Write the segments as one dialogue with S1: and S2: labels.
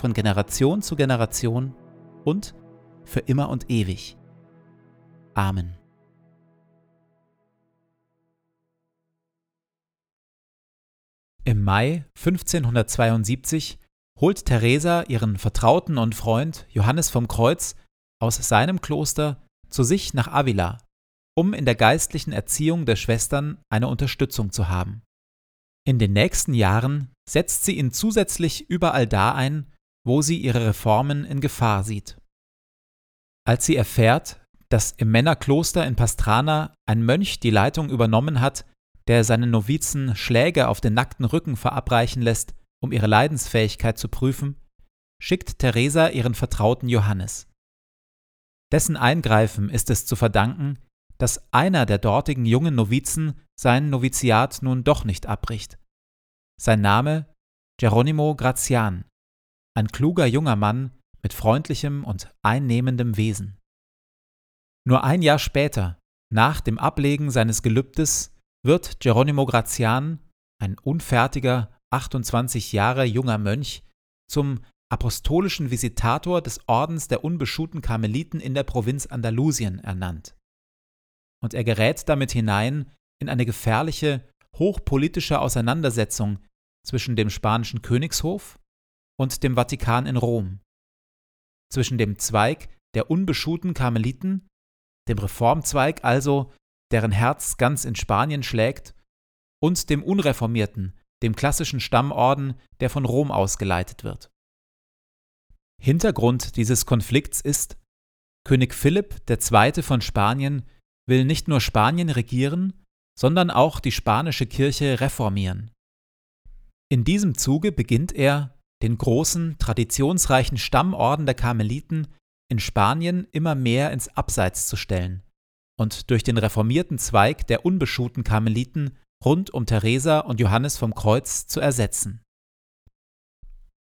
S1: von Generation zu Generation und für immer und ewig. Amen. Im Mai 1572 holt Teresa ihren Vertrauten und Freund Johannes vom Kreuz aus seinem Kloster zu sich nach Avila, um in der geistlichen Erziehung der Schwestern eine Unterstützung zu haben. In den nächsten Jahren setzt sie ihn zusätzlich überall da ein, wo sie ihre Reformen in Gefahr sieht. Als sie erfährt, dass im Männerkloster in Pastrana ein Mönch die Leitung übernommen hat, der seinen Novizen Schläge auf den nackten Rücken verabreichen lässt, um ihre Leidensfähigkeit zu prüfen, schickt Theresa ihren Vertrauten Johannes. Dessen Eingreifen ist es zu verdanken, dass einer der dortigen jungen Novizen sein Noviziat nun doch nicht abbricht. Sein Name Geronimo Grazian, ein kluger junger Mann mit freundlichem und einnehmendem Wesen. Nur ein Jahr später, nach dem Ablegen seines Gelübdes, wird Geronimo Grazian, ein unfertiger, 28 Jahre junger Mönch, zum apostolischen Visitator des Ordens der unbeschuhten Karmeliten in der Provinz Andalusien ernannt. Und er gerät damit hinein in eine gefährliche, hochpolitische Auseinandersetzung zwischen dem spanischen Königshof und dem Vatikan in Rom. Zwischen dem Zweig der unbeschuhten Karmeliten, dem Reformzweig also, deren Herz ganz in Spanien schlägt, und dem unreformierten, dem klassischen Stammorden, der von Rom ausgeleitet wird. Hintergrund dieses Konflikts ist, König Philipp II. von Spanien will nicht nur Spanien regieren, sondern auch die spanische Kirche reformieren. In diesem Zuge beginnt er, den großen, traditionsreichen Stammorden der Karmeliten in Spanien immer mehr ins Abseits zu stellen und durch den reformierten Zweig der unbeschuhten Karmeliten rund um Teresa und Johannes vom Kreuz zu ersetzen.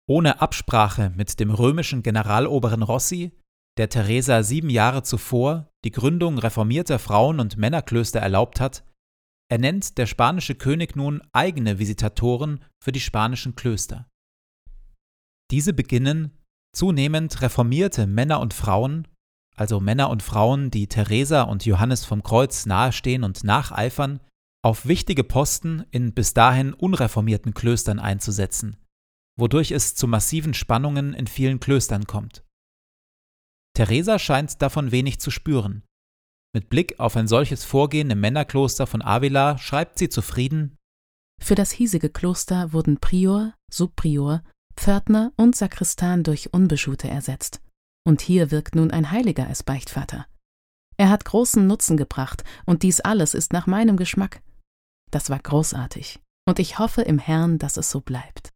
S1: Ohne Absprache mit dem römischen Generaloberen Rossi, der Teresa sieben Jahre zuvor die Gründung reformierter Frauen- und Männerklöster erlaubt hat, ernennt der spanische König nun eigene Visitatoren für die spanischen Klöster. Diese beginnen, zunehmend reformierte Männer und Frauen, also Männer und Frauen, die Teresa und Johannes vom Kreuz nahestehen und nacheifern, auf wichtige Posten in bis dahin unreformierten Klöstern einzusetzen, wodurch es zu massiven Spannungen in vielen Klöstern kommt. Teresa scheint davon wenig zu spüren. Mit Blick auf ein solches Vorgehen im Männerkloster von Avila schreibt sie zufrieden
S2: Für das hiesige Kloster wurden Prior, Subprior, Pförtner und Sakristan durch Unbeschuhte ersetzt. Und hier wirkt nun ein Heiliger als Beichtvater. Er hat großen Nutzen gebracht, und dies alles ist nach meinem Geschmack. Das war großartig, und ich hoffe im Herrn, dass es so bleibt.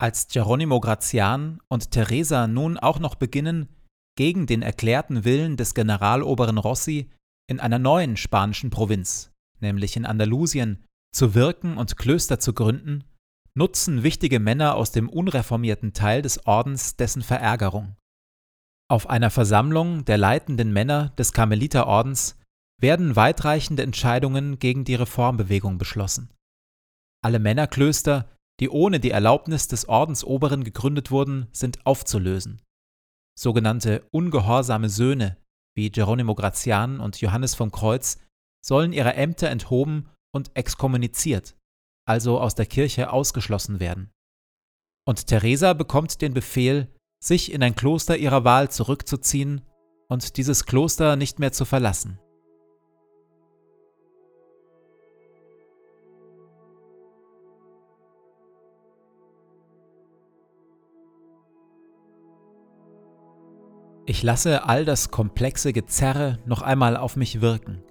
S1: Als Geronimo Grazian und Teresa nun auch noch beginnen, gegen den erklärten Willen des Generaloberen Rossi in einer neuen spanischen Provinz, nämlich in Andalusien, zu wirken und Klöster zu gründen, nutzen wichtige Männer aus dem unreformierten Teil des Ordens dessen Verärgerung. Auf einer Versammlung der leitenden Männer des Karmeliterordens werden weitreichende Entscheidungen gegen die Reformbewegung beschlossen. Alle Männerklöster die ohne die Erlaubnis des Ordensoberen gegründet wurden, sind aufzulösen. Sogenannte ungehorsame Söhne, wie Geronimo Grazian und Johannes vom Kreuz, sollen ihre Ämter enthoben und exkommuniziert, also aus der Kirche ausgeschlossen werden. Und Teresa bekommt den Befehl, sich in ein Kloster ihrer Wahl zurückzuziehen und dieses Kloster nicht mehr zu verlassen. Ich lasse all das komplexe Gezerre noch einmal auf mich wirken.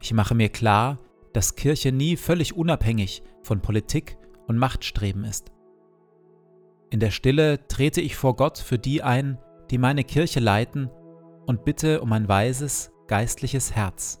S1: Ich mache mir klar, dass Kirche nie völlig unabhängig von Politik und Machtstreben ist. In der Stille trete ich vor Gott für die ein, die meine Kirche leiten, und bitte um ein weises, geistliches Herz.